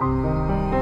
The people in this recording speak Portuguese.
Música